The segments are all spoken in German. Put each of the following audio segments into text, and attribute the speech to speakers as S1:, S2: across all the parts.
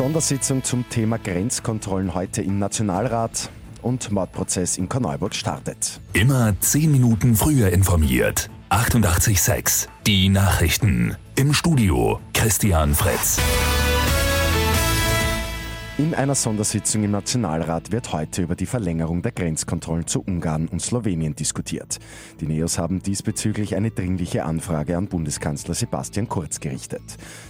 S1: Sondersitzung zum Thema Grenzkontrollen heute im Nationalrat und Mordprozess in Korneuburg startet.
S2: Immer 10 Minuten früher informiert. 88.6 Die Nachrichten. Im Studio Christian Fritz.
S1: In einer Sondersitzung im Nationalrat wird heute über die Verlängerung der Grenzkontrollen zu Ungarn und Slowenien diskutiert. Die Neos haben diesbezüglich eine dringliche Anfrage an Bundeskanzler Sebastian Kurz gerichtet.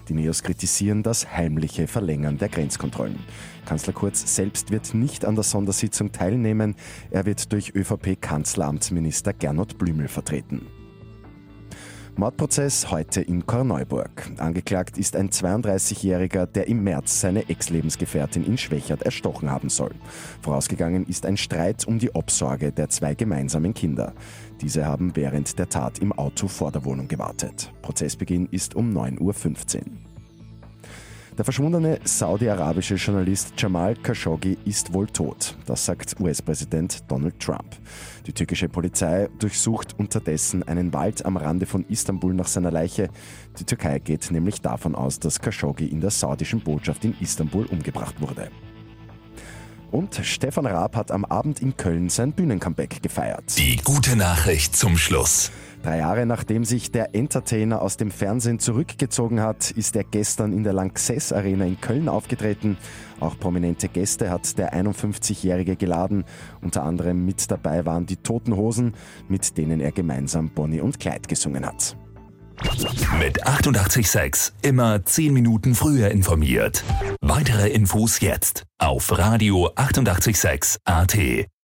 S1: Die Neos kritisieren das heimliche Verlängern der Grenzkontrollen. Kanzler Kurz selbst wird nicht an der Sondersitzung teilnehmen. Er wird durch ÖVP-Kanzleramtsminister Gernot Blümel vertreten. Mordprozess heute in Korneuburg. Angeklagt ist ein 32-Jähriger, der im März seine Ex-Lebensgefährtin in Schwächert erstochen haben soll. Vorausgegangen ist ein Streit um die Obsorge der zwei gemeinsamen Kinder. Diese haben während der Tat im Auto vor der Wohnung gewartet. Prozessbeginn ist um 9.15 Uhr. Der verschwundene saudi-arabische Journalist Jamal Khashoggi ist wohl tot. Das sagt US-Präsident Donald Trump. Die türkische Polizei durchsucht unterdessen einen Wald am Rande von Istanbul nach seiner Leiche. Die Türkei geht nämlich davon aus, dass Khashoggi in der saudischen Botschaft in Istanbul umgebracht wurde. Und Stefan Raab hat am Abend in Köln sein Bühnencomeback gefeiert.
S2: Die gute Nachricht zum Schluss.
S1: Drei Jahre nachdem sich der Entertainer aus dem Fernsehen zurückgezogen hat, ist er gestern in der Lanxess Arena in Köln aufgetreten. Auch prominente Gäste hat der 51-Jährige geladen. Unter anderem mit dabei waren die Toten Hosen, mit denen er gemeinsam Bonnie und Clyde gesungen hat.
S2: Mit 886 immer 10 Minuten früher informiert. Weitere Infos jetzt auf Radio 886 AT.